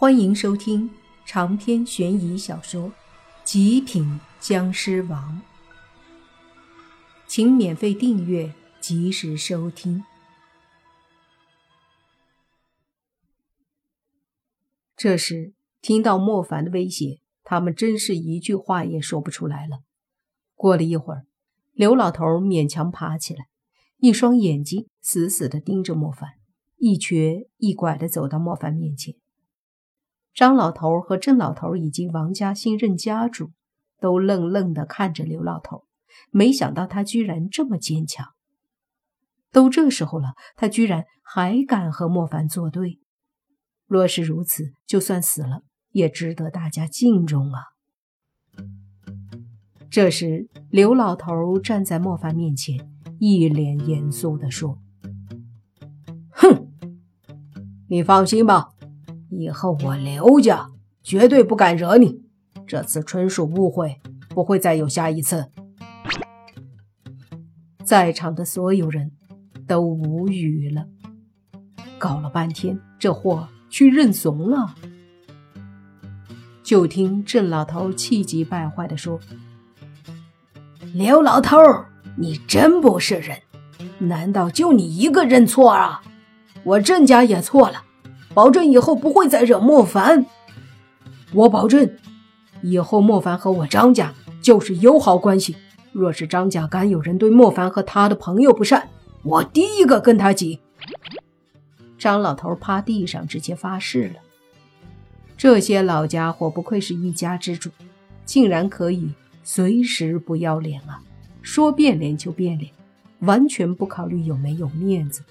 欢迎收听长篇悬疑小说《极品僵尸王》，请免费订阅，及时收听。这时听到莫凡的威胁，他们真是一句话也说不出来了。过了一会儿，刘老头勉强爬起来，一双眼睛死死地盯着莫凡，一瘸一拐地走到莫凡面前。张老头和郑老头以及王家新任家主都愣愣地看着刘老头，没想到他居然这么坚强。都这时候了，他居然还敢和莫凡作对。若是如此，就算死了也值得大家敬重啊！这时，刘老头站在莫凡面前，一脸严肃地说：“哼，你放心吧。”以后我刘家绝对不敢惹你，这次纯属误会，不会再有下一次。在场的所有人都无语了，搞了半天，这货去认怂了。就听郑老头气急败坏地说：“刘老头，你真不是人！难道就你一个认错啊？我郑家也错了。”保证以后不会再惹莫凡。我保证，以后莫凡和我张家就是友好关系。若是张家敢有人对莫凡和他的朋友不善，我第一个跟他急。张老头趴地上直接发誓了。这些老家伙不愧是一家之主，竟然可以随时不要脸啊！说变脸就变脸，完全不考虑有没有面子。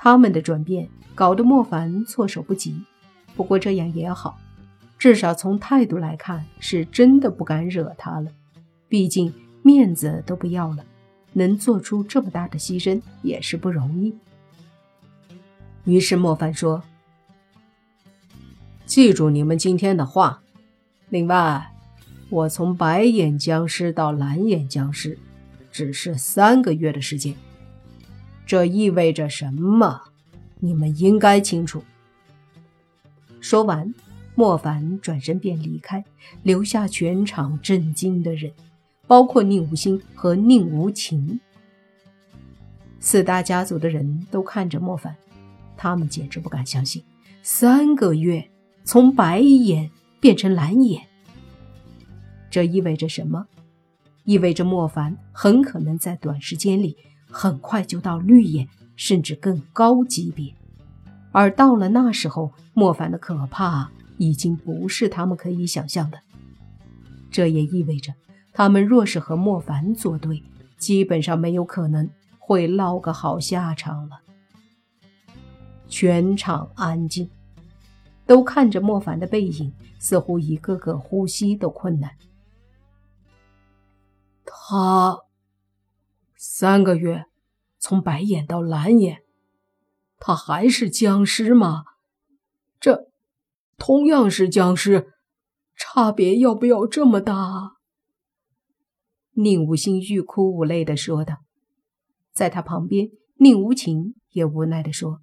他们的转变。搞得莫凡措手不及，不过这样也好，至少从态度来看，是真的不敢惹他了。毕竟面子都不要了，能做出这么大的牺牲也是不容易。于是莫凡说：“记住你们今天的话。另外，我从白眼僵尸到蓝眼僵尸，只是三个月的时间。这意味着什么？”你们应该清楚。说完，莫凡转身便离开，留下全场震惊的人，包括宁无心和宁无情。四大家族的人都看着莫凡，他们简直不敢相信，三个月从白眼变成蓝眼，这意味着什么？意味着莫凡很可能在短时间里，很快就到绿眼。甚至更高级别，而到了那时候，莫凡的可怕已经不是他们可以想象的。这也意味着，他们若是和莫凡作对，基本上没有可能会落个好下场了。全场安静，都看着莫凡的背影，似乎一个个呼吸都困难。他三个月。从白眼到蓝眼，他还是僵尸吗？这同样是僵尸，差别要不要这么大？宁无心欲哭无泪的说道。在他旁边，宁无情也无奈的说：“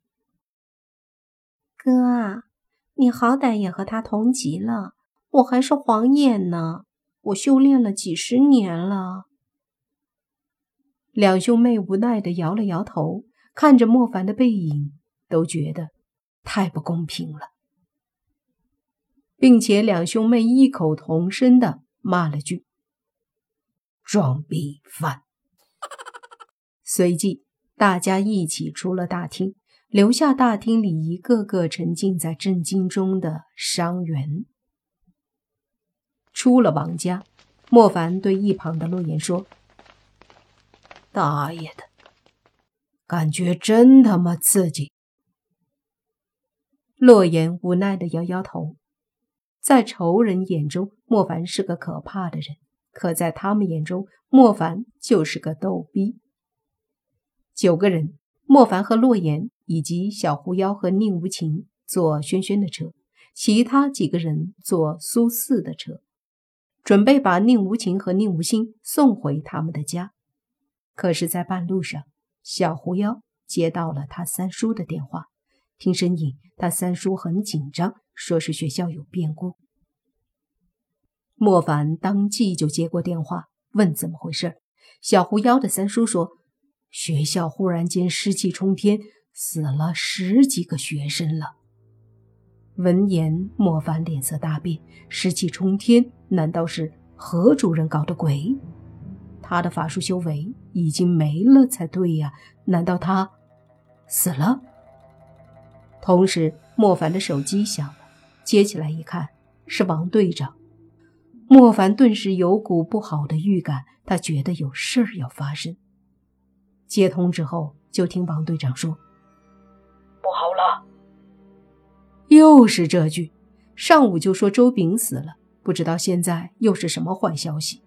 哥啊，你好歹也和他同级了，我还是黄眼呢，我修炼了几十年了。”两兄妹无奈的摇了摇头，看着莫凡的背影，都觉得太不公平了，并且两兄妹异口同声的骂了句“装逼犯”。随即，大家一起出了大厅，留下大厅里一个个沉浸在震惊中的伤员。出了王家，莫凡对一旁的洛言说。大爷的，感觉真他妈刺激！洛言无奈的摇摇头，在仇人眼中，莫凡是个可怕的人；可在他们眼中，莫凡就是个逗逼。九个人，莫凡和洛言以及小狐妖和宁无情坐轩轩的车，其他几个人坐苏四的车，准备把宁无情和宁无心送回他们的家。可是，在半路上，小狐妖接到了他三叔的电话，听声音，他三叔很紧张，说是学校有变故。莫凡当即就接过电话，问怎么回事。小狐妖的三叔说，学校忽然间湿气冲天，死了十几个学生了。闻言，莫凡脸色大变，湿气冲天，难道是何主任搞的鬼？他的法术修为已经没了才对呀，难道他死了？同时，莫凡的手机响了，接起来一看，是王队长。莫凡顿时有股不好的预感，他觉得有事儿要发生。接通之后，就听王队长说：“不好了！”又是这句，上午就说周炳死了，不知道现在又是什么坏消息。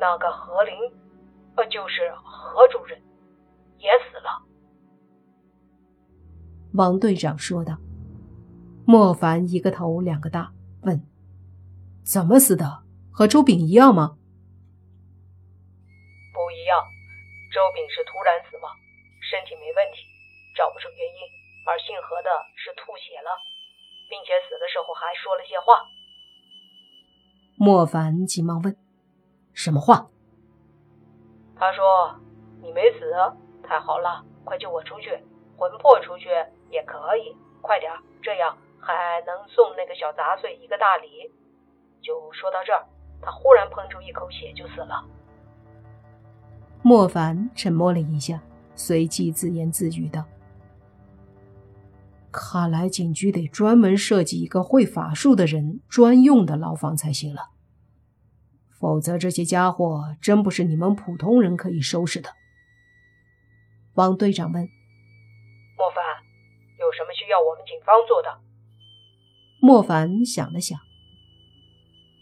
那个何林，呃，就是何主任，也死了。王队长说道。莫凡一个头两个大。问：“怎么死的？和周炳一样吗？”“不一样，周炳是突然死亡，身体没问题，找不出原因。而姓何的是吐血了，并且死的时候还说了些话。”莫凡急忙问：“什么话？”他说：“你没死，太好了，快救我出去，魂魄出去也可以，快点，这样。”还能送那个小杂碎一个大礼。就说到这儿，他忽然喷出一口血，就死了。莫凡沉默了一下，随即自言自语道：“看来警局得专门设计一个会法术的人专用的牢房才行了，否则这些家伙真不是你们普通人可以收拾的。”王队长问：“莫凡，有什么需要我们警方做的？”莫凡想了想，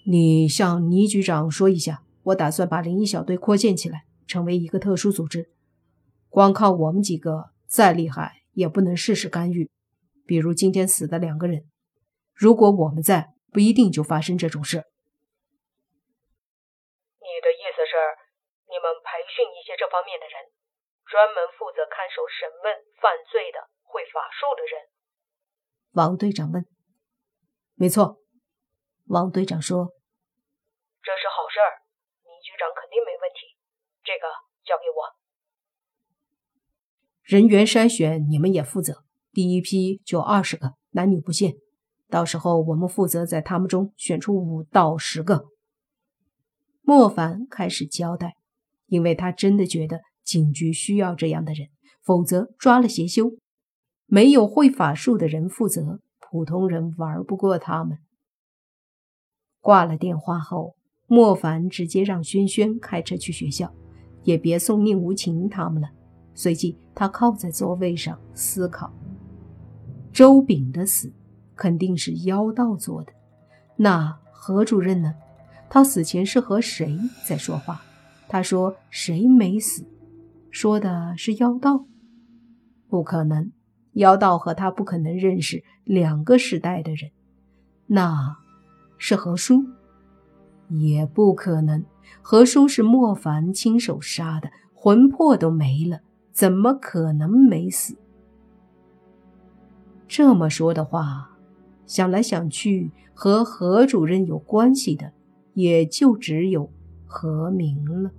你向倪局长说一下，我打算把灵异小队扩建起来，成为一个特殊组织。光靠我们几个，再厉害也不能事事干预。比如今天死的两个人，如果我们在，不一定就发生这种事。你的意思是，你们培训一些这方面的人，专门负责看守审问犯罪的会法术的人？王队长问。没错，王队长说：“这是好事儿，倪局长肯定没问题。这个交给我。人员筛选你们也负责，第一批就二十个，男女不限。到时候我们负责在他们中选出五到十个。”莫凡开始交代，因为他真的觉得警局需要这样的人，否则抓了邪修，没有会法术的人负责。普通人玩不过他们。挂了电话后，莫凡直接让轩轩开车去学校，也别送宁无情他们了。随即，他靠在座位上思考：周炳的死肯定是妖道做的。那何主任呢？他死前是和谁在说话？他说谁没死？说的是妖道？不可能。妖道和他不可能认识两个时代的人，那是何叔，也不可能。何叔是莫凡亲手杀的，魂魄都没了，怎么可能没死？这么说的话，想来想去，和何主任有关系的，也就只有何明了。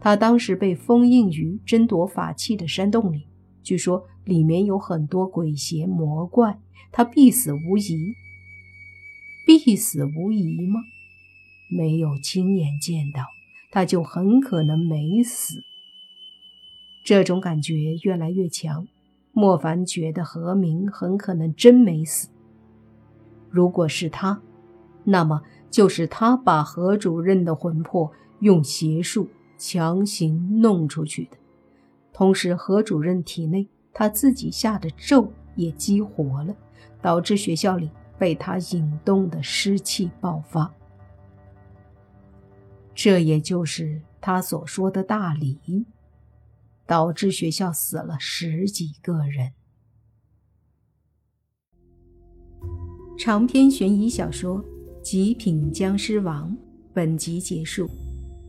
他当时被封印于争夺法器的山洞里。据说里面有很多鬼邪魔怪，他必死无疑。必死无疑吗？没有亲眼见到，他就很可能没死。这种感觉越来越强，莫凡觉得何明很可能真没死。如果是他，那么就是他把何主任的魂魄用邪术强行弄出去的。同时，何主任体内他自己下的咒也激活了，导致学校里被他引动的湿气爆发。这也就是他所说的大礼，导致学校死了十几个人。长篇悬疑小说《极品僵尸王》本集结束，